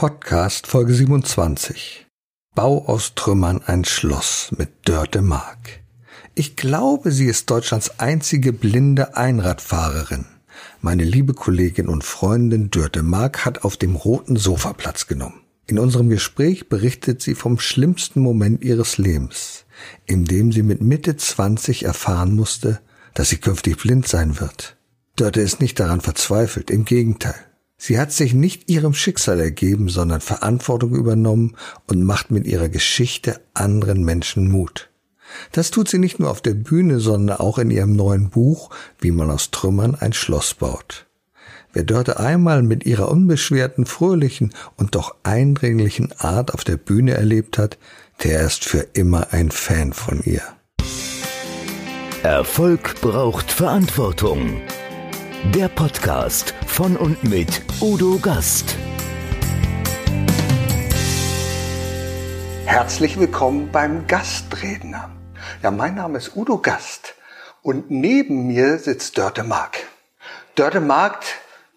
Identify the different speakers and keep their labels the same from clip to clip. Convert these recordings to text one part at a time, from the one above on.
Speaker 1: Podcast Folge 27. Bau aus Trümmern ein Schloss mit Dörte Mark. Ich glaube, sie ist Deutschlands einzige blinde Einradfahrerin. Meine liebe Kollegin und Freundin Dörte Mark hat auf dem roten Sofa Platz genommen. In unserem Gespräch berichtet sie vom schlimmsten Moment ihres Lebens, in dem sie mit Mitte 20 erfahren musste, dass sie künftig blind sein wird. Dörte ist nicht daran verzweifelt, im Gegenteil. Sie hat sich nicht ihrem Schicksal ergeben, sondern Verantwortung übernommen und macht mit ihrer Geschichte anderen Menschen Mut. Das tut sie nicht nur auf der Bühne, sondern auch in ihrem neuen Buch, wie man aus Trümmern ein Schloss baut. Wer dort einmal mit ihrer unbeschwerten, fröhlichen und doch eindringlichen Art auf der Bühne erlebt hat, der ist für immer ein Fan von ihr.
Speaker 2: Erfolg braucht Verantwortung. Der Podcast von und mit Udo Gast.
Speaker 1: Herzlich willkommen beim Gastredner. Ja, mein Name ist Udo Gast und neben mir sitzt Dörte Mark. Dörte Mark,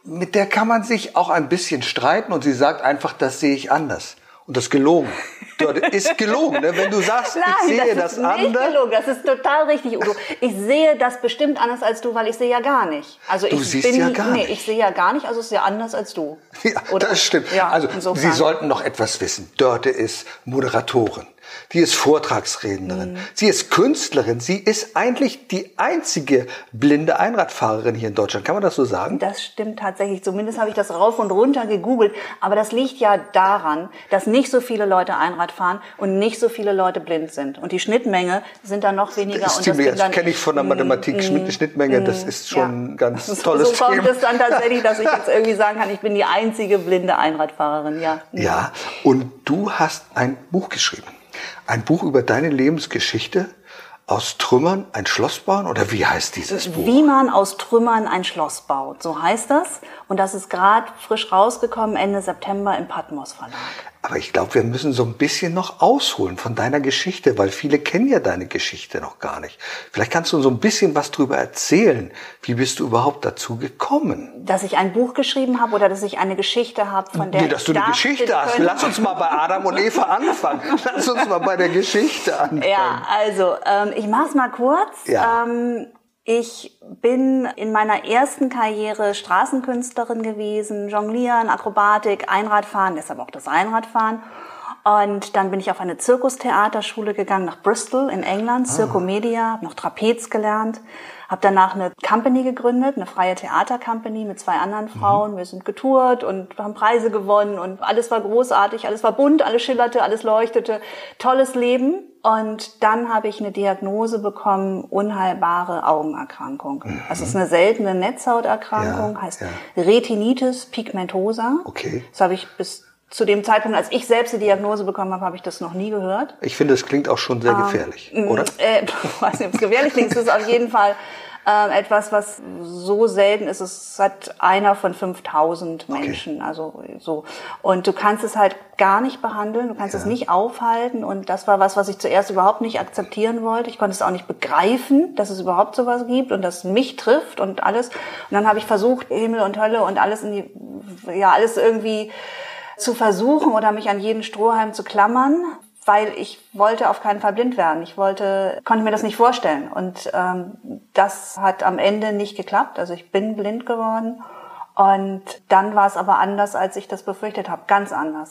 Speaker 1: mit der kann man sich auch ein bisschen streiten und sie sagt einfach, das sehe ich anders. Und das ist gelogen. Das ist gelogen, ne? wenn du sagst,
Speaker 3: Nein,
Speaker 1: ich sehe
Speaker 3: das,
Speaker 1: das,
Speaker 3: ist nicht
Speaker 1: anders.
Speaker 3: gelogen. Das ist total richtig, Udo. Ich sehe das bestimmt anders als du, weil ich sehe ja gar nicht. Also
Speaker 1: Du
Speaker 3: ich
Speaker 1: siehst
Speaker 3: bin,
Speaker 1: ja gar
Speaker 3: nee,
Speaker 1: nicht.
Speaker 3: ich sehe ja gar nicht, also es ist ja anders als du.
Speaker 1: Ja,
Speaker 3: Oder?
Speaker 1: das stimmt.
Speaker 3: Ja,
Speaker 1: also
Speaker 3: insofern.
Speaker 1: Sie sollten noch etwas wissen. Dörte ist Moderatorin. Die ist Vortragsrednerin.
Speaker 3: Mhm.
Speaker 1: Sie ist Künstlerin. Sie ist eigentlich die einzige blinde Einradfahrerin hier in Deutschland. Kann man das so sagen?
Speaker 3: Das stimmt tatsächlich. Zumindest habe ich das rauf und runter gegoogelt. Aber das liegt ja daran, dass nicht so viele Leute Einrad fahren und nicht so viele Leute blind sind. Und die Schnittmenge sind dann noch weniger.
Speaker 1: Das, ist
Speaker 3: das
Speaker 1: ziemlich, das kenne ich von der
Speaker 3: Mm,
Speaker 1: Mathematik.
Speaker 3: mm,
Speaker 1: Schnittmenge,
Speaker 3: mm,
Speaker 1: das ist schon ein ganz
Speaker 3: So-
Speaker 1: tolles
Speaker 3: So kommt
Speaker 1: Thema.
Speaker 3: es dann tatsächlich, dass ich jetzt irgendwie sagen kann, ich bin die einzige blinde Einradfahrerin. Ja.
Speaker 1: Ja, und du hast ein Buch geschrieben. Ein Buch über deine Lebensgeschichte. Aus Trümmern ein Schloss bauen? Oder wie heißt dieses Buch?
Speaker 3: Wie man aus Trümmern ein Schloss baut, so heißt das. Und das ist gerade frisch rausgekommen, Ende September im Patmos Verlag.
Speaker 1: Aber ich glaube, wir müssen so ein bisschen noch ausholen von deiner Geschichte, weil viele kennen ja deine Geschichte noch gar nicht. Vielleicht kannst du so ein bisschen was drüber erzählen. Wie bist du überhaupt dazu gekommen?
Speaker 3: Dass ich ein Buch geschrieben habe oder dass ich eine Geschichte habe, von der
Speaker 1: Nee, dass
Speaker 3: ich
Speaker 1: du eine Geschichte hast.
Speaker 3: könnte-
Speaker 1: Lass uns mal bei Adam und Eva anfangen. Lass uns mal bei der Geschichte anfangen.
Speaker 3: Ja, also ähm, ich mach's mal kurz.
Speaker 1: Ja.
Speaker 3: Ähm, ich bin in meiner ersten Karriere Straßenkünstlerin gewesen, Jonglieren, Akrobatik, Einradfahren, deshalb auch das Einradfahren. Und dann bin ich auf eine Zirkustheaterschule gegangen nach Bristol in England, Circomedia, habe noch Trapez gelernt, habe danach eine Company gegründet, eine freie Theatercompany mit zwei anderen Frauen. Wir sind getourt und haben Preise gewonnen und alles war großartig, alles war bunt, alles schillerte, alles leuchtete. Tolles Leben. Und dann habe ich eine Diagnose bekommen, unheilbare Augenerkrankung. Also es ist eine seltene Netzhauterkrankung,
Speaker 1: Ja,
Speaker 3: heißt
Speaker 1: ja.
Speaker 3: Retinitis pigmentosa.
Speaker 1: Okay.
Speaker 3: Das habe ich bis zu dem Zeitpunkt, als ich selbst die Diagnose bekommen habe, habe ich das noch nie gehört.
Speaker 1: Ich finde, es klingt auch schon sehr gefährlich, oder?
Speaker 3: Äh, ich weiß nicht, ob es gefährlich klingt. Es ist auf jeden Fall äh, etwas, was so selten ist. Es hat einer von 5000 Menschen. Also so. Und du kannst es halt gar nicht behandeln. Du kannst es nicht aufhalten. Und das war was, was ich zuerst überhaupt nicht akzeptieren wollte. Ich konnte es auch nicht begreifen, dass es überhaupt sowas gibt und das mich trifft und alles. Und dann habe ich versucht, Himmel und Hölle und alles in die, ja, alles irgendwie zu versuchen oder mich an jeden Strohhalm zu klammern, weil ich wollte auf keinen Fall blind werden. Ich wollte, konnte mir das nicht vorstellen. Und ähm, das hat am Ende nicht geklappt. Also ich bin blind geworden. Und dann war es aber anders, als ich das befürchtet habe. Ganz anders.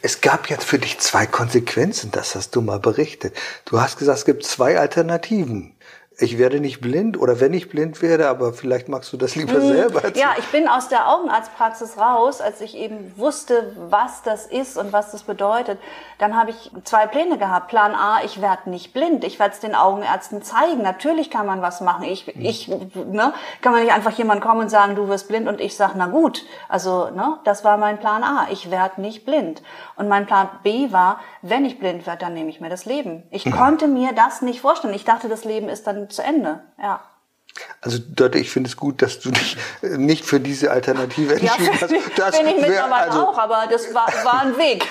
Speaker 1: Es gab jetzt für dich zwei Konsequenzen, das hast du mal berichtet. Du hast gesagt, es gibt zwei Alternativen. Ich werde nicht blind oder wenn ich blind werde, aber vielleicht magst du das lieber selber erzählen.
Speaker 3: Mhm. Ja, ich bin aus der Augenarztpraxis raus, als ich eben wusste, was das ist und was das bedeutet. Dann habe ich zwei Pläne gehabt. Plan A, ich werde nicht blind. Ich werde es den Augenärzten zeigen. Natürlich kann man was machen. Ich, ich, ne, kann man nicht einfach jemand kommen und sagen, du wirst blind und ich sage, na gut. Also, ne, das war mein Plan A. Ich werde nicht blind. Und mein Plan B war, wenn ich blind werde, dann nehme ich mir das Leben. Ich konnte mir das nicht vorstellen. Ich dachte, das Leben ist dann zu Ende. Ja.
Speaker 1: Also Dörte, ich finde es gut, dass du dich äh, nicht für diese Alternative
Speaker 3: Ja,
Speaker 1: entschieden hast. Das
Speaker 3: bin ich mittlerweile
Speaker 1: also,
Speaker 3: auch, aber das war, war ein Weg.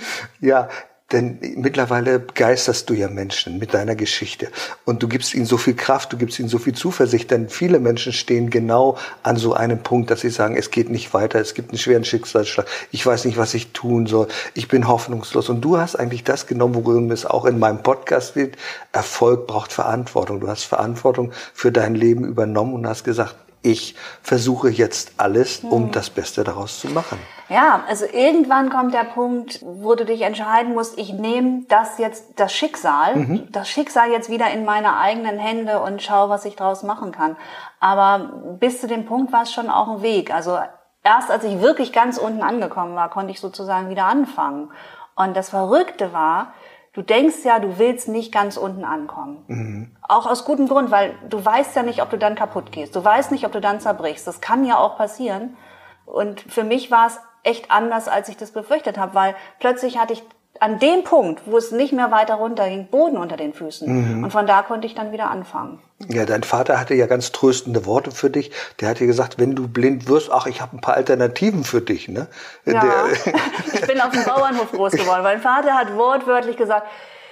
Speaker 1: Ja, Denn mittlerweile begeisterst du ja Menschen mit deiner Geschichte. Und du gibst ihnen so viel Kraft, du gibst ihnen so viel Zuversicht. Denn viele Menschen stehen genau an so einem Punkt, dass sie sagen, es geht nicht weiter, es gibt einen schweren Schicksalsschlag, ich weiß nicht, was ich tun soll, ich bin hoffnungslos. Und du hast eigentlich das genommen, worum es auch in meinem Podcast geht. Erfolg braucht Verantwortung. Du hast Verantwortung für dein Leben übernommen und hast gesagt, ich versuche jetzt alles, um hm. das Beste daraus zu machen.
Speaker 3: Ja, also irgendwann kommt der Punkt, wo du dich entscheiden musst, ich nehme das jetzt, das Schicksal, mhm. das Schicksal jetzt wieder in meine eigenen Hände und schaue, was ich daraus machen kann. Aber bis zu dem Punkt war es schon auch ein Weg. Also erst als ich wirklich ganz unten angekommen war, konnte ich sozusagen wieder anfangen. Und das Verrückte war, Du denkst ja, du willst nicht ganz unten ankommen. Mhm. Auch aus gutem Grund, weil du weißt ja nicht, ob du dann kaputt gehst. Du weißt nicht, ob du dann zerbrichst. Das kann ja auch passieren. Und für mich war es echt anders, als ich das befürchtet habe, weil plötzlich hatte ich an dem Punkt, wo es nicht mehr weiter runter ging, Boden unter den Füßen. Mhm. Und von da konnte ich dann wieder anfangen.
Speaker 1: Ja, dein Vater hatte ja ganz tröstende Worte für dich. Der hat dir gesagt, wenn du blind wirst, ach, ich habe ein paar Alternativen für dich. Ne?
Speaker 3: Ja,
Speaker 1: Der,
Speaker 3: ich bin auf dem Bauernhof groß geworden. Mein Vater hat wortwörtlich gesagt,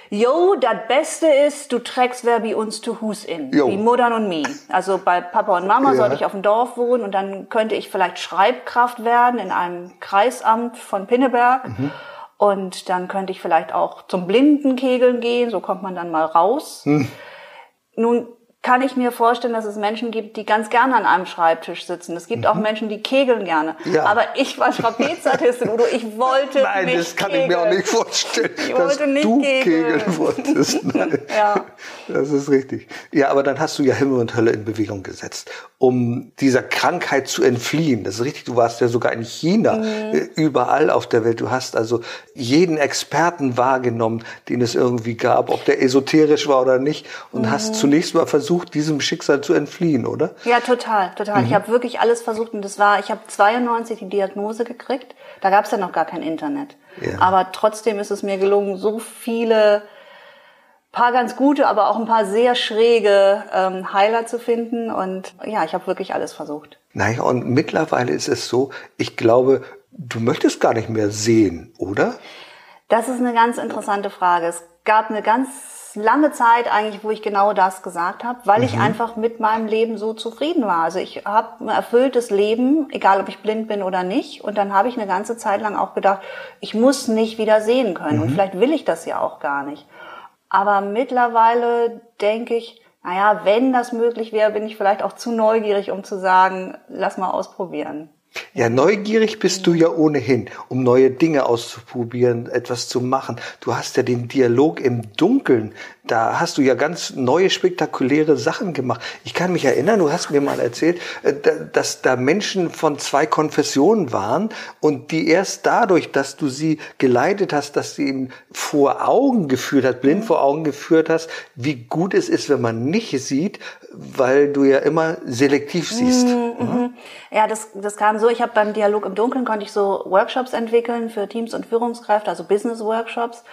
Speaker 3: Jo, das Beste ist, du trägst wer bei uns zu Hus in, jo. wie Muttern und mir. Also bei Papa und Mama ja. sollte ich auf dem Dorf wohnen und dann könnte ich vielleicht Schreibkraft werden in einem Kreisamt von Pinneberg. Mhm. Und dann könnte ich vielleicht auch zum Blindenkegeln gehen, so kommt man dann mal raus. Hm. Nun kann ich mir vorstellen, dass es Menschen gibt, die ganz gerne an einem Schreibtisch sitzen. Es gibt mhm. auch Menschen, die kegeln gerne. Ja. Aber ich war Trapezartistin, Udo. Ich wollte
Speaker 1: Nein,
Speaker 3: nicht
Speaker 1: das kann
Speaker 3: kegeln.
Speaker 1: ich mir auch nicht vorstellen,
Speaker 3: ich
Speaker 1: dass
Speaker 3: nicht
Speaker 1: du
Speaker 3: kegeln,
Speaker 1: kegeln wolltest. Nein.
Speaker 3: ja.
Speaker 1: Das ist richtig. Ja, aber dann hast du ja Himmel und Hölle in Bewegung gesetzt, um dieser Krankheit zu entfliehen. Das ist richtig. Du warst ja sogar in China, mhm. Äh, überall auf der Welt. Du hast also jeden Experten wahrgenommen, den es irgendwie gab, ob der esoterisch war oder nicht, und mhm. hast zunächst mal versucht, versucht, diesem Schicksal zu entfliehen, oder?
Speaker 3: Ja, total, total. Mhm. Ich habe wirklich alles versucht und das war, ich habe 92 die Diagnose gekriegt. Da gab es ja noch gar kein Internet. Ja. Aber trotzdem ist es mir gelungen, so viele paar ganz gute, aber auch ein paar sehr schräge ähm, Heiler zu finden. Und ja, ich habe wirklich alles versucht.
Speaker 1: Naja, und mittlerweile ist es so, ich glaube, du möchtest gar nicht mehr sehen, oder?
Speaker 3: Das ist eine ganz interessante Frage. Es gab eine ganz lange Zeit eigentlich, wo ich genau das gesagt habe, weil mhm. ich einfach mit meinem Leben so zufrieden war. Also ich habe ein erfülltes Leben, egal ob ich blind bin oder nicht. Und dann habe ich eine ganze Zeit lang auch gedacht, ich muss nicht wieder sehen können. Mhm. Und vielleicht will ich das ja auch gar nicht. Aber mittlerweile denke ich, naja, wenn das möglich wäre, bin ich vielleicht auch zu neugierig, um zu sagen, lass mal ausprobieren.
Speaker 1: Ja, neugierig bist du ja ohnehin, um neue Dinge auszuprobieren, etwas zu machen. Du hast ja den Dialog im Dunkeln da hast du ja ganz neue, spektakuläre Sachen gemacht. Ich kann mich erinnern, du hast mir mal erzählt, äh, dass da Menschen von zwei Konfessionen waren und die erst dadurch, dass du sie geleitet hast, dass sie ihnen vor Augen geführt hast, blind vor Augen geführt hast, wie gut es ist, wenn man nicht sieht, weil du ja immer selektiv siehst. Mhm,
Speaker 3: mhm. Ja, das, das kam so, ich habe beim Dialog im Dunkeln, konnte ich so Workshops entwickeln für Teams und Führungskräfte, also Business-Workshops.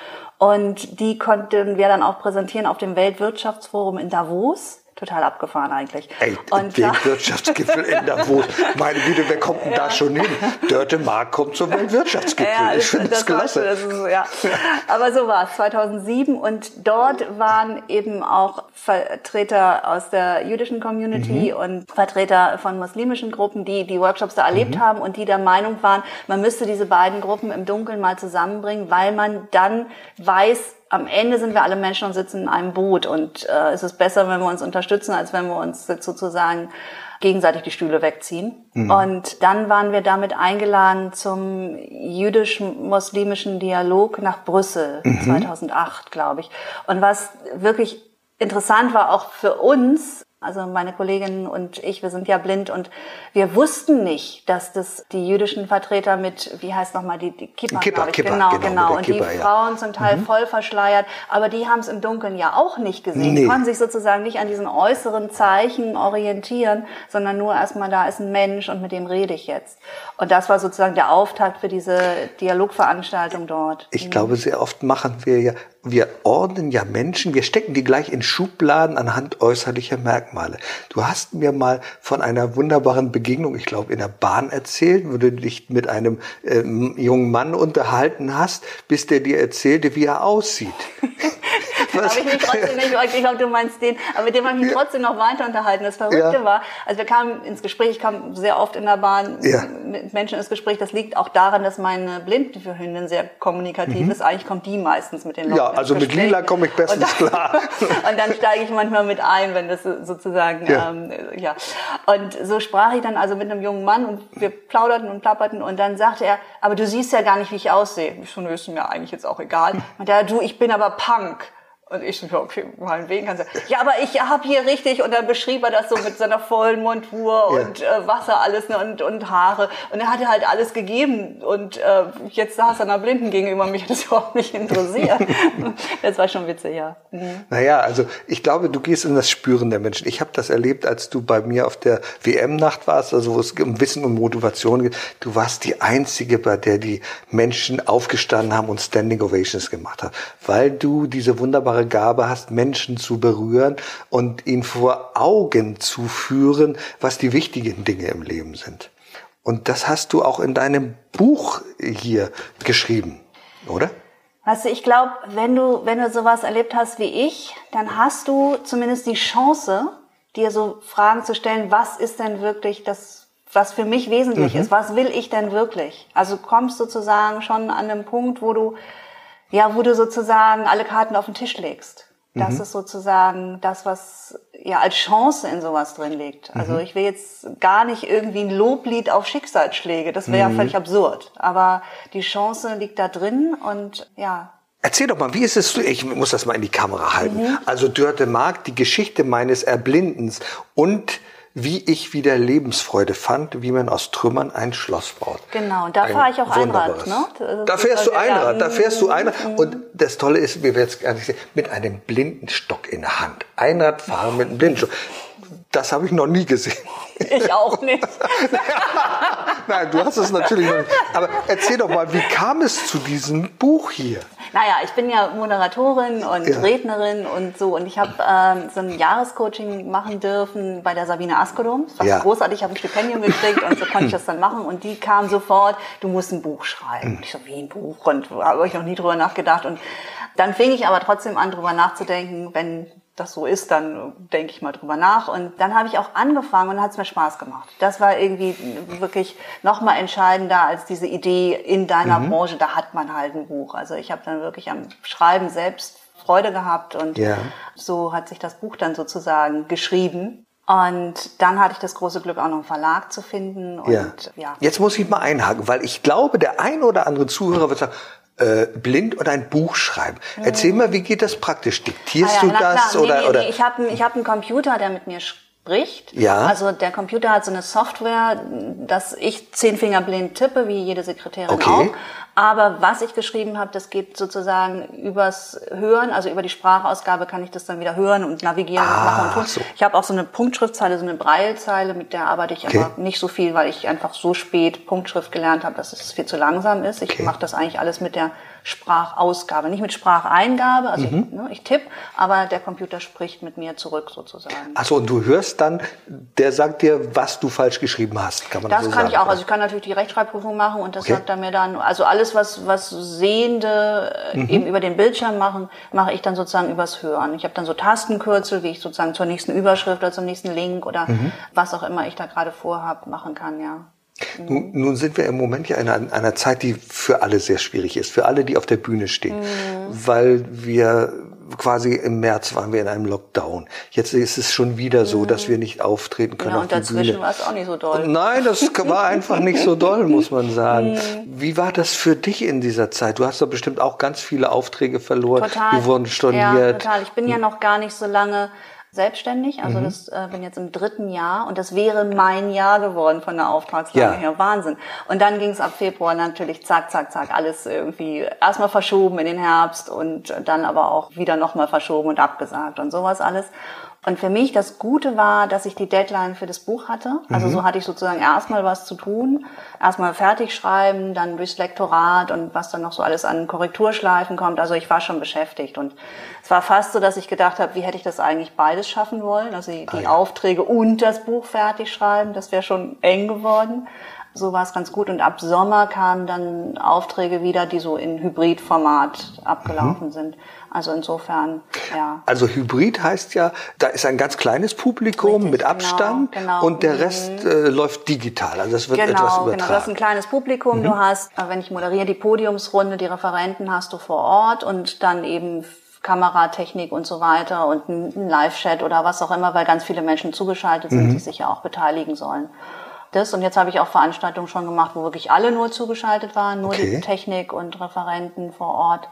Speaker 3: Und die konnten wir dann auch präsentieren auf dem Weltwirtschaftsforum in Davos total abgefahren eigentlich.
Speaker 1: Ey, und den Wirtschaftsgipfel in Davos. Meine Güte, wer kommt denn ja. da schon hin? Dörte Mark kommt zum Weltwirtschaftsgipfel. Ja, ich finde das, das klasse. Das ist,
Speaker 3: ja. Aber so war es 2007 und dort waren eben auch Vertreter aus der jüdischen Community mhm. und Vertreter von muslimischen Gruppen, die die Workshops da erlebt mhm. haben und die der Meinung waren, man müsste diese beiden Gruppen im Dunkeln mal zusammenbringen, weil man dann weiß, am Ende sind wir alle Menschen und sitzen in einem Boot und äh, es ist besser, wenn wir uns unterstützen, als wenn wir uns sozusagen gegenseitig die Stühle wegziehen. Mhm. Und dann waren wir damit eingeladen zum jüdisch-muslimischen Dialog nach Brüssel mhm. 2008, glaube ich. Und was wirklich interessant war auch für uns, also meine Kolleginnen und ich, wir sind ja blind und wir wussten nicht, dass das die jüdischen Vertreter mit, wie heißt nochmal, die, die Kippa,
Speaker 1: Kippa,
Speaker 3: ich.
Speaker 1: Kippa
Speaker 3: genau, genau. genau. Und Kippa, die Frauen ja. zum Teil mhm. voll verschleiert, aber die haben es im Dunkeln ja auch nicht gesehen. Nee. Die konnten sich sozusagen nicht an diesen äußeren Zeichen orientieren, sondern nur erstmal, da ist ein Mensch und mit dem rede ich jetzt. Und das war sozusagen der Auftakt für diese Dialogveranstaltung dort.
Speaker 1: Ich mhm. glaube, sehr oft machen wir ja, wir ordnen ja Menschen, wir stecken die gleich in Schubladen anhand äußerlicher Merkmale. Du hast mir mal von einer wunderbaren Begegnung, ich glaube in der Bahn erzählt, wo du dich mit einem ähm, jungen Mann unterhalten hast, bis der dir erzählte, wie er aussieht.
Speaker 3: habe ich mich trotzdem nicht, ich glaube, du meinst den, aber mit dem habe ich mich ja. trotzdem noch weiter unterhalten. Das Verrückte ja. war, also wir kamen ins Gespräch, ich kam sehr oft in der Bahn ja. mit Menschen ins Gespräch. Das liegt auch daran, dass meine Blindenhündin sehr kommunikativ mhm. ist. Eigentlich kommt die meistens mit den Leuten
Speaker 1: Ja, also mit Lila komme ich bestens
Speaker 3: und
Speaker 1: dann, klar.
Speaker 3: und dann steige ich manchmal mit ein, wenn das sozusagen, ja. Ähm, ja. Und so sprach ich dann also mit einem jungen Mann und wir plauderten und plapperten und dann sagte er, aber du siehst ja gar nicht, wie ich aussehe. Ich so, nö, ist mir eigentlich jetzt auch egal. Und er, du, ich bin aber Punk. Und ich so, okay, meinetwegen kannst du. Ja, aber ich habe hier richtig, und dann beschrieb er das so mit seiner vollen Montur ja. und äh, Wasser alles ne, und, und Haare. Und er hatte halt alles gegeben. Und äh, jetzt saß er einer Blinden gegenüber, mich hat das überhaupt nicht interessiert. das war schon witzig, ja.
Speaker 1: Mhm. Naja, also ich glaube, du gehst in das Spüren der Menschen. Ich habe das erlebt, als du bei mir auf der WM-Nacht warst, also wo es um Wissen und Motivation geht. Du warst die Einzige, bei der die Menschen aufgestanden haben und Standing Ovations gemacht haben, weil du diese wunderbare Gabe hast, Menschen zu berühren und ihnen vor Augen zu führen, was die wichtigen Dinge im Leben sind. Und das hast du auch in deinem Buch hier geschrieben, oder?
Speaker 3: Weißt du, ich glaube, wenn du, wenn du sowas erlebt hast wie ich, dann hast du zumindest die Chance, dir so Fragen zu stellen, was ist denn wirklich das, was für mich wesentlich mhm. ist? Was will ich denn wirklich? Also kommst sozusagen schon an einem Punkt, wo du ja, wo du sozusagen alle Karten auf den Tisch legst. Das mhm. ist sozusagen das, was ja als Chance in sowas drin liegt. Also mhm. ich will jetzt gar nicht irgendwie ein Loblied auf Schicksalsschläge, das wäre mhm. ja völlig absurd. Aber die Chance liegt da drin und ja,
Speaker 1: Erzähl doch mal, wie ist es, ich muss das mal in die Kamera halten. Mhm. Also Dörte Mark, die Geschichte meines Erblindens und wie ich wieder Lebensfreude fand, wie man aus Trümmern ein Schloss baut.
Speaker 3: Genau, da fahre ich auch Einrad. Ne?
Speaker 1: Da fährst du Einrad, da fährst du Einrad. Und das Tolle ist, wie wir jetzt gar nicht sehen, mit einem blinden Stock in der Hand. Einrad fahren mit einem blinden Stock. Das habe ich noch nie gesehen.
Speaker 3: Ich auch nicht.
Speaker 1: Nein, du hast es natürlich noch nicht. Aber erzähl doch mal, wie kam es zu diesem Buch hier?
Speaker 3: Naja, ich bin ja Moderatorin und ja. Rednerin und so. Und ich habe ähm, so ein Jahrescoaching machen dürfen bei der Sabine Askodom. Das war ja. großartig, ich habe ein Stipendium gekriegt und so konnte ich das dann machen. Und die kam sofort, du musst ein Buch schreiben. Und ich so, wie ein Buch? Und habe ich noch nie drüber nachgedacht. Und dann fing ich aber trotzdem an, drüber nachzudenken, wenn das so ist, dann denke ich mal drüber nach. Und dann habe ich auch angefangen und hat es mir Spaß gemacht. Das war irgendwie wirklich nochmal entscheidender als diese Idee in deiner mhm. Branche, da hat man halt ein Buch. Also ich habe dann wirklich am Schreiben selbst Freude gehabt und ja. so hat sich das Buch dann sozusagen geschrieben. Und dann hatte ich das große Glück, auch noch einen Verlag zu finden. Und,
Speaker 1: ja. ja. Jetzt muss ich mal einhaken, weil ich glaube, der ein oder andere Zuhörer wird sagen, äh, blind und ein Buch schreiben. Erzähl mal, wie geht das praktisch? Diktierst ah, ja, du das
Speaker 3: klar.
Speaker 1: oder?
Speaker 3: Nee,
Speaker 1: oder?
Speaker 3: Nee. Ich habe ich hab einen Computer, der mit mir spricht. Ja. Also der Computer hat so eine Software, dass ich zehn Finger blind tippe, wie jede Sekretärin okay. auch. Aber was ich geschrieben habe, das geht sozusagen übers Hören, also über die Sprachausgabe kann ich das dann wieder hören und navigieren ah, und machen und tun. So. Ich habe auch so eine Punktschriftzeile, so eine Breilzeile, mit der arbeite ich okay. aber nicht so viel, weil ich einfach so spät Punktschrift gelernt habe, dass es viel zu langsam ist. Ich okay. mache das eigentlich alles mit der Sprachausgabe, nicht mit Spracheingabe, also mhm. ich, ne, ich tippe, aber der Computer spricht mit mir zurück sozusagen.
Speaker 1: Achso, und du hörst dann, der sagt dir, was du falsch geschrieben hast,
Speaker 3: kann man das so kann sagen, ich auch, also ich kann natürlich die Rechtschreibprüfung machen und das okay. sagt er mir dann, also alles, was, was Sehende äh, mhm. eben über den Bildschirm machen, mache ich dann sozusagen übers Hören. Ich habe dann so Tastenkürzel, wie ich sozusagen zur nächsten Überschrift oder zum nächsten Link oder mhm. was auch immer ich da gerade vorhab, machen kann, ja.
Speaker 1: Nun, nun, sind wir im Moment ja in einer, einer, Zeit, die für alle sehr schwierig ist, für alle, die auf der Bühne stehen, mhm. weil wir quasi im März waren wir in einem Lockdown. Jetzt ist es schon wieder so, mhm. dass wir nicht auftreten können ja, auf.
Speaker 3: Und dazwischen war es auch nicht so doll.
Speaker 1: Nein, das war einfach nicht so doll, muss man sagen. Mhm. Wie war das für dich in dieser Zeit? Du hast doch bestimmt auch ganz viele Aufträge verloren.
Speaker 3: Total.
Speaker 1: Die wurden storniert.
Speaker 3: Ja, total. Ich bin ja noch gar nicht so lange selbstständig. Also mhm. das äh, bin jetzt im dritten Jahr und das wäre mein Jahr geworden von der Auftragslage ja. her. Wahnsinn. Und dann ging es ab Februar natürlich zack, zack, zack, alles irgendwie erstmal verschoben in den Herbst und dann aber auch wieder nochmal verschoben und abgesagt und sowas alles. Und für mich das Gute war, dass ich die Deadline für das Buch hatte. Also mhm. so hatte ich sozusagen erstmal was zu tun. Erstmal fertig schreiben, dann durchs Lektorat und was dann noch so alles an Korrekturschleifen kommt. Also ich war schon beschäftigt. Und es war fast so, dass ich gedacht habe, wie hätte ich das eigentlich beides schaffen wollen? Also die, ah, ja. Aufträge und das Buch fertig schreiben, das wäre schon eng geworden. So war es ganz gut. Und ab Sommer kamen dann Aufträge wieder, die so in Hybridformat abgelaufen mhm. sind. Also insofern, ja.
Speaker 1: Also Hybrid heißt ja, da ist ein ganz kleines Publikum Richtig, mit genau, Abstand genau, genau. und der Rest mhm. äh, läuft digital. Also das wird
Speaker 3: genau,
Speaker 1: etwas übertragen. Genau,
Speaker 3: du hast ein kleines Publikum. Mhm. Du hast, äh, wenn ich moderiere, die Podiumsrunde, die Referenten hast du vor Ort und dann eben Kameratechnik und so weiter und ein Live-Chat oder was auch immer, weil ganz viele Menschen zugeschaltet sind, mhm. die sich ja auch beteiligen sollen. Das und jetzt habe ich auch Veranstaltungen schon gemacht, wo wirklich alle nur zugeschaltet waren, nur okay. die Technik und Referenten vor Ort.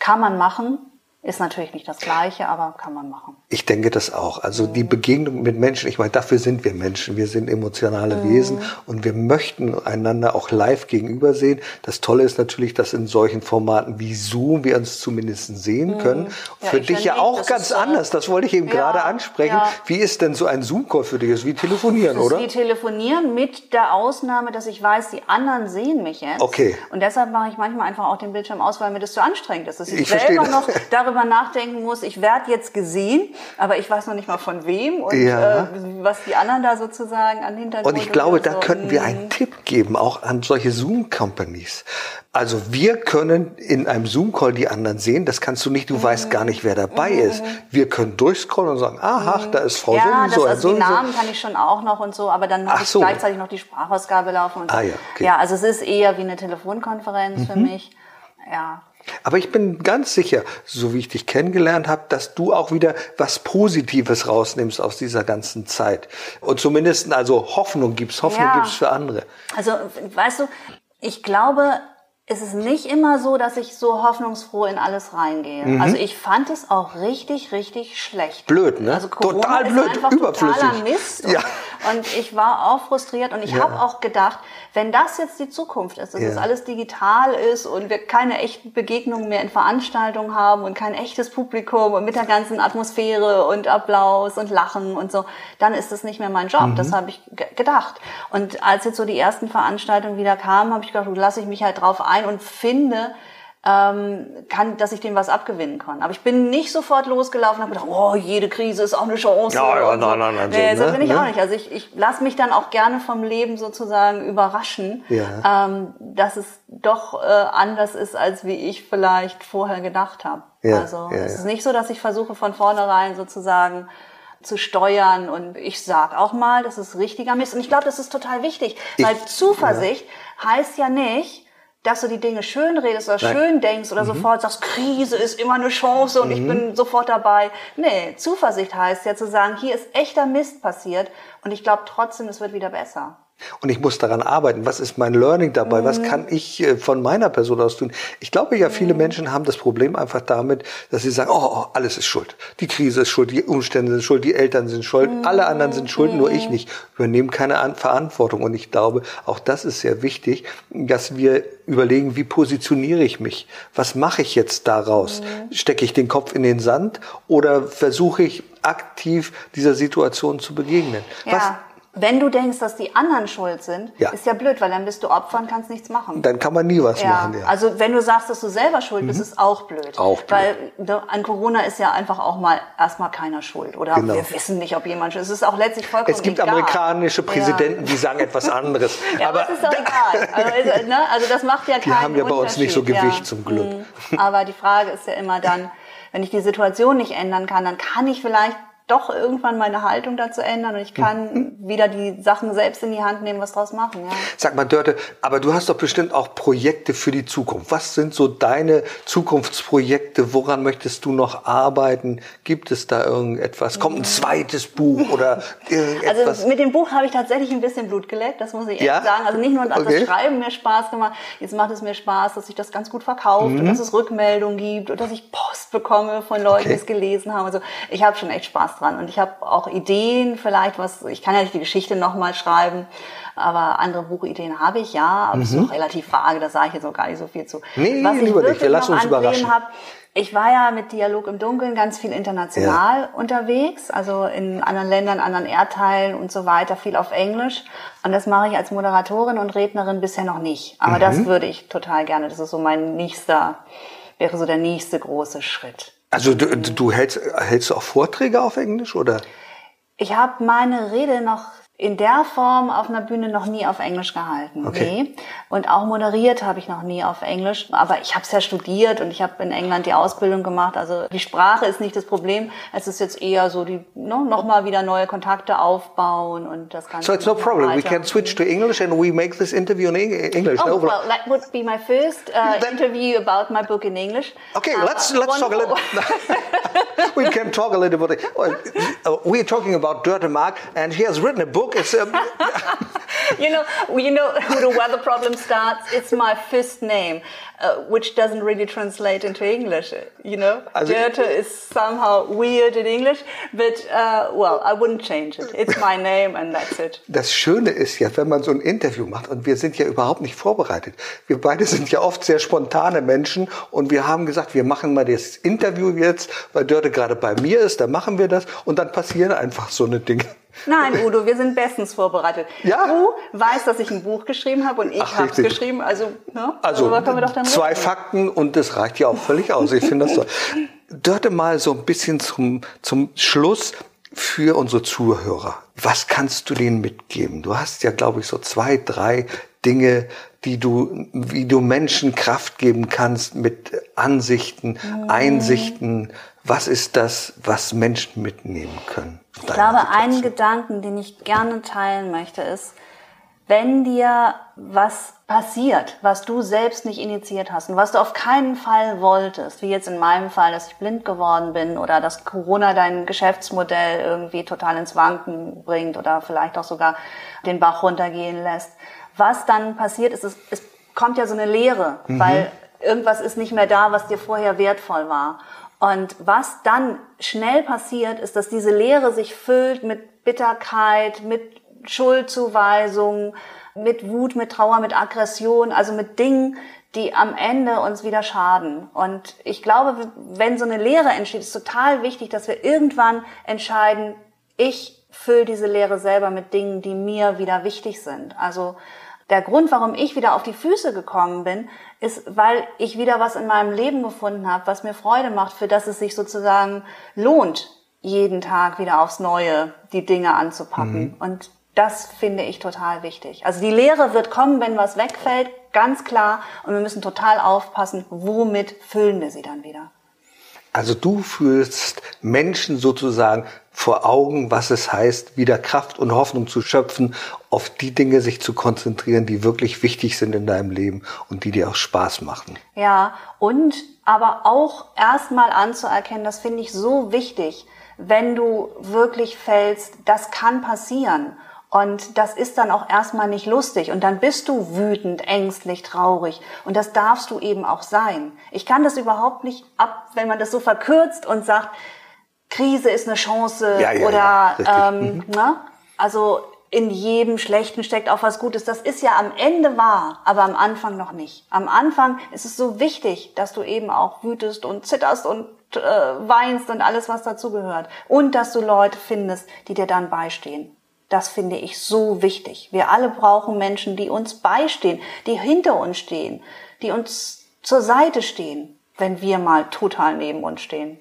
Speaker 3: Kann man machen, ist natürlich nicht das Gleiche, aber kann man machen.
Speaker 1: Ich denke das auch. Also mhm. die Begegnung mit Menschen, ich meine, dafür sind wir Menschen. Wir sind emotionale mhm. Wesen und wir möchten einander auch live gegenüber sehen. Das Tolle ist natürlich, dass in solchen Formaten wie Zoom wir uns zumindest sehen mhm. können. Ja, für dich ja nicht, auch ganz anders. Das wollte ich eben ja, gerade ansprechen. Ja. Wie ist denn so ein Zoom-Call für dich? Das ist wie telefonieren, das ist oder?
Speaker 3: Wie telefonieren mit der Ausnahme, dass ich weiß, die anderen sehen mich jetzt.
Speaker 1: Okay.
Speaker 3: Und deshalb mache ich manchmal einfach auch den Bildschirm aus, weil mir das zu anstrengend ist. Dass ich, ich selber noch darüber darüber nachdenken muss, ich werde jetzt gesehen, aber ich weiß noch nicht mal von wem und ja. äh, was die anderen da sozusagen an Hintergrund.
Speaker 1: Und ich glaube, da so. könnten wir einen mhm. Tipp geben, auch an solche Zoom-Companies. Also wir können in einem Zoom-Call die anderen sehen. Das kannst du nicht. Du mhm. weißt gar nicht, wer dabei mhm. ist. Wir können durchscrollen und sagen, aha, mhm. da ist Frau
Speaker 3: ja,
Speaker 1: so und
Speaker 3: also
Speaker 1: so.
Speaker 3: Die Namen kann ich schon auch noch und so, aber dann habe ich so. gleichzeitig noch die Sprachausgabe laufen und so. Ah, ja, okay. ja, also es ist eher wie eine Telefonkonferenz mhm. für mich. Ja,
Speaker 1: aber ich bin ganz sicher, so wie ich dich kennengelernt habe, dass du auch wieder was Positives rausnimmst aus dieser ganzen Zeit. Und zumindest also Hoffnung gibst, Hoffnung ja. gibst für andere.
Speaker 3: Also, weißt du, ich glaube, es ist nicht immer so, dass ich so hoffnungsfroh in alles reingehe. Mhm. Also ich fand es auch richtig, richtig schlecht.
Speaker 1: Blöd, ne?
Speaker 3: Also Corona total blöd, ist einfach überflüssig. Totaler Mist. Ja. Und, ich war auch frustriert und ich ja. habe auch gedacht, wenn das jetzt die Zukunft ist, dass ja. das alles digital ist und wir keine echten Begegnungen mehr in Veranstaltungen haben und kein echtes Publikum und mit der ganzen Atmosphäre und Applaus und Lachen und so, dann ist das nicht mehr mein Job. Mhm. Das habe ich gedacht. Und als jetzt so die ersten Veranstaltungen wieder kamen, habe ich gedacht, du lasse ich mich halt drauf ein ein und finde, ähm, kann, dass ich dem was abgewinnen kann. Aber ich bin nicht sofort losgelaufen und habe gedacht, oh, jede Krise ist auch eine Chance.
Speaker 1: Ja, ja, nein, nein, nein.
Speaker 3: Nee, so, ne? bin ich ne? auch nicht. Also ich, ich lasse mich dann auch gerne vom Leben sozusagen überraschen, ja. ähm, dass es doch äh, anders ist, als wie ich vielleicht vorher gedacht habe. Ja, also ja, es ist nicht so, dass ich versuche von vornherein sozusagen zu steuern und ich sag auch mal, das ist richtiger Mist. Und ich glaube, das ist total wichtig, weil ich, Zuversicht heißt ja nicht, dass du die Dinge schön redest oder Nein. schön denkst oder mhm. sofort sagst, Krise ist immer eine Chance und mhm. ich bin sofort dabei. Nee, Zuversicht heißt ja zu sagen, hier ist echter Mist passiert und ich glaube trotzdem, es wird wieder besser.
Speaker 1: Und ich muss daran arbeiten. Was ist mein Learning dabei? Mhm. Was kann ich äh, von meiner Person aus tun? Ich glaube ja, viele mhm. Menschen haben das Problem einfach damit, dass sie sagen, oh, alles ist schuld. Die Krise ist schuld, die Umstände sind schuld, die Eltern sind schuld, mhm. alle anderen sind schuld, nur ich mhm. nicht. Übernehmen keine Verantwortung. Und ich glaube, auch das ist sehr wichtig, dass wir überlegen, wie positioniere ich mich? Was mache ich jetzt daraus? Mhm. Stecke ich den Kopf in den Sand oder versuche ich aktiv dieser Situation zu begegnen?
Speaker 3: Ja. Was, wenn du denkst, dass die anderen schuld sind, ja. ist ja blöd, weil dann bist du Opfer und kannst nichts machen.
Speaker 1: Dann kann man nie was ja. machen.
Speaker 3: Ja. Also wenn du sagst, dass du selber schuld bist, mhm. ist auch blöd.
Speaker 1: Auch blöd.
Speaker 3: Weil an Corona ist ja einfach auch mal erstmal keiner schuld. Oder genau. wir wissen nicht, ob jemand schuld ist. Es ist auch letztlich vollkommen
Speaker 1: Es gibt egal. amerikanische Präsidenten, die sagen etwas anderes.
Speaker 3: ja, aber das ist doch egal. Also, ne? also das macht ja keinen Die
Speaker 1: haben ja bei uns nicht so Gewicht zum Glück.
Speaker 3: Mhm. Aber die Frage ist ja immer dann, wenn ich die Situation nicht ändern kann, dann kann ich vielleicht doch irgendwann meine Haltung dazu ändern und ich kann mhm. wieder die Sachen selbst in die Hand nehmen, was draus machen. Ja.
Speaker 1: Sag mal, Dörte, aber du hast doch bestimmt auch Projekte für die Zukunft. Was sind so deine Zukunftsprojekte? Woran möchtest du noch arbeiten? Gibt es da irgendetwas? Kommt ein zweites Buch oder irgendetwas?
Speaker 3: Also mit dem Buch habe ich tatsächlich ein bisschen Blut geleckt, das muss ich ja? sagen. Also nicht nur, dass okay. das Schreiben mir Spaß gemacht, jetzt macht es mir Spaß, dass sich das ganz gut verkauft mhm. und dass es Rückmeldungen gibt und dass ich Post Post bekomme von Leuten,
Speaker 1: Okay.
Speaker 3: die es gelesen haben. Also ich habe schon echt Spaß dran und ich habe auch Ideen vielleicht, was ich kann ja nicht die Geschichte nochmal schreiben, aber andere Buchideen habe ich ja, aber es ist noch relativ vage, da sage ich jetzt auch gar nicht so viel zu.
Speaker 1: Mhm. Nee,
Speaker 3: was
Speaker 1: lieber nicht. Wir lassen uns überraschen.
Speaker 3: Hab, ich war ja mit Dialog im Dunkeln ganz viel international unterwegs, also in anderen Ländern, anderen Erdteilen und so weiter, viel auf Englisch. Und das mache ich als Moderatorin und Rednerin bisher noch nicht. Aber
Speaker 1: Mhm.
Speaker 3: das würde ich total gerne. Das ist so mein nächster, wäre so der nächste große Schritt.
Speaker 1: Also du, du hältst, hältst du auch Vorträge auf Englisch oder?
Speaker 3: Ich habe meine Rede noch in der Form auf einer Bühne noch nie auf Englisch gehalten.
Speaker 1: Okay.
Speaker 3: Nee. Und auch moderiert habe ich noch nie auf Englisch. Aber ich habe es ja studiert und ich habe in England die Ausbildung gemacht. Also die Sprache ist nicht das Problem. Es ist jetzt eher so die ne, nochmal wieder neue Kontakte aufbauen und das Ganze.
Speaker 1: So it's no problem. We can switch to English and we make this interview in Eng- English.
Speaker 3: Oh,
Speaker 1: No,
Speaker 3: well, that would be my first uh, interview about my book in English.
Speaker 1: Okay,
Speaker 3: Uh,
Speaker 1: let's let's talk a little. we can talk a little bit. Well, we're talking about Dörte Mark, and he has written a book. Um,
Speaker 3: you know, you know where the problem starts. It's my first name, uh, which doesn't really translate into English. You know,
Speaker 1: Also-
Speaker 3: Goethe is somehow weird in English, but uh, well, I wouldn't change it. It's my name, and that's it.
Speaker 1: das Schöne ist ja, wenn man so ein Interview macht und wir sind ja überhaupt nicht vorbereitet. Wir beide sind ja oft sehr spontane Menschen und wir haben gesagt, wir machen mal das Interview jetzt, weil Dörte gerade bei mir ist, dann machen wir das und dann passieren einfach so eine Dinge.
Speaker 3: Nein, Udo, wir sind bestens vorbereitet.
Speaker 1: Ja?
Speaker 3: Du weißt, dass ich ein Buch geschrieben habe und ich habe es geschrieben. Also, ne?
Speaker 1: Also zwei
Speaker 3: reden.
Speaker 1: Fakten und das reicht ja auch völlig aus. Ich finde das so. Dörte mal so ein bisschen zum, zum Schluss für unsere Zuhörer. Was kannst du denen mitgeben? Du hast ja, glaube ich, so zwei, drei Dinge, die du, wie du Menschen Kraft geben kannst mit Ansichten,
Speaker 3: Mhm.
Speaker 1: Einsichten. Was ist das, was Menschen mitnehmen können?
Speaker 3: Ich glaube, einen Gedanken, den ich gerne teilen möchte, ist, wenn dir was passiert, was du selbst nicht initiiert hast und was du auf keinen Fall wolltest, wie jetzt in meinem Fall, dass ich blind geworden bin oder dass Corona dein Geschäftsmodell irgendwie total ins Wanken bringt oder vielleicht auch sogar den Bach runtergehen lässt, was dann passiert ist, es, es kommt ja so eine Leere, weil irgendwas ist nicht mehr da, was dir vorher wertvoll war. Und was dann schnell passiert, ist, dass diese Leere sich füllt mit Bitterkeit, mit Schuldzuweisung, mit Wut, mit Trauer, mit Aggression, also mit Dingen, die am Ende uns wieder schaden. Und ich glaube, wenn so eine Leere entsteht, ist total wichtig, dass wir irgendwann entscheiden, ich fülle diese Leere selber mit Dingen, die mir wieder wichtig sind. Also der Grund, warum ich wieder auf die Füße gekommen bin, ist, weil ich wieder was in meinem Leben gefunden habe, was mir Freude macht, für das es sich sozusagen lohnt, jeden Tag wieder aufs Neue die Dinge anzupacken. Und das finde ich total wichtig. Also die Lehre wird kommen, wenn was wegfällt, ganz klar. Und wir müssen total aufpassen, womit füllen wir sie dann wieder.
Speaker 1: Also du fühlst Menschen sozusagen vor Augen, was es heißt, wieder Kraft und Hoffnung zu schöpfen, auf die Dinge sich zu konzentrieren, die wirklich wichtig sind in deinem Leben und die dir auch Spaß machen.
Speaker 3: Ja, und aber auch erstmal anzuerkennen, das finde ich so wichtig, wenn du wirklich fällst, das kann passieren. Und das ist dann auch erstmal nicht lustig. Und dann bist du wütend, ängstlich, traurig. Und das darfst du eben auch sein. Ich kann das überhaupt nicht ab, wenn man das so verkürzt und sagt, Krise ist eine Chance
Speaker 1: Ja, ja,
Speaker 3: oder
Speaker 1: ja,
Speaker 3: ähm, ne? also in jedem Schlechten steckt auch was Gutes. Das ist ja am Ende wahr, aber am Anfang noch nicht. Am Anfang ist es so wichtig, dass du eben auch wütest und zitterst und äh, weinst und alles, was dazugehört. Und dass du Leute findest, die dir dann beistehen. Das finde ich so wichtig. Wir alle brauchen Menschen, die uns beistehen, die hinter uns stehen, die uns zur Seite stehen, wenn wir mal total neben uns stehen.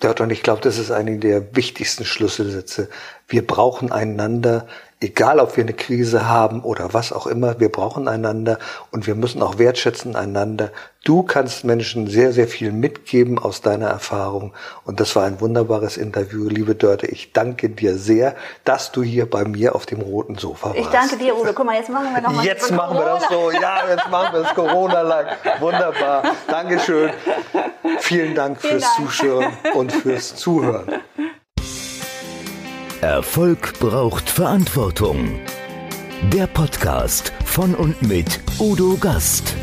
Speaker 1: Dort und ich glaube, das ist eine der wichtigsten Schlüsselsätze. Wir brauchen einander, egal ob wir eine Krise haben oder was auch immer. Wir brauchen einander und wir müssen auch wertschätzen einander. Du kannst Menschen sehr, sehr viel mitgeben aus deiner Erfahrung. Und das war ein wunderbares Interview, liebe Dörte. Ich danke dir sehr, dass du hier bei mir auf dem roten Sofa warst.
Speaker 3: Ich danke dir, Udo. Guck mal, jetzt machen wir noch mal
Speaker 1: Jetzt machen wir das
Speaker 3: Corona.
Speaker 1: so. Ja, jetzt machen wir es Corona lang. Wunderbar. Dankeschön. Vielen Dank
Speaker 3: Vielen
Speaker 1: fürs
Speaker 3: Dank.
Speaker 1: Zuschauen und fürs Zuhören.
Speaker 2: Erfolg braucht Verantwortung. Der Podcast von und mit Udo Gast.